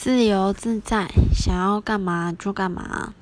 自由自在想要干嘛就干嘛。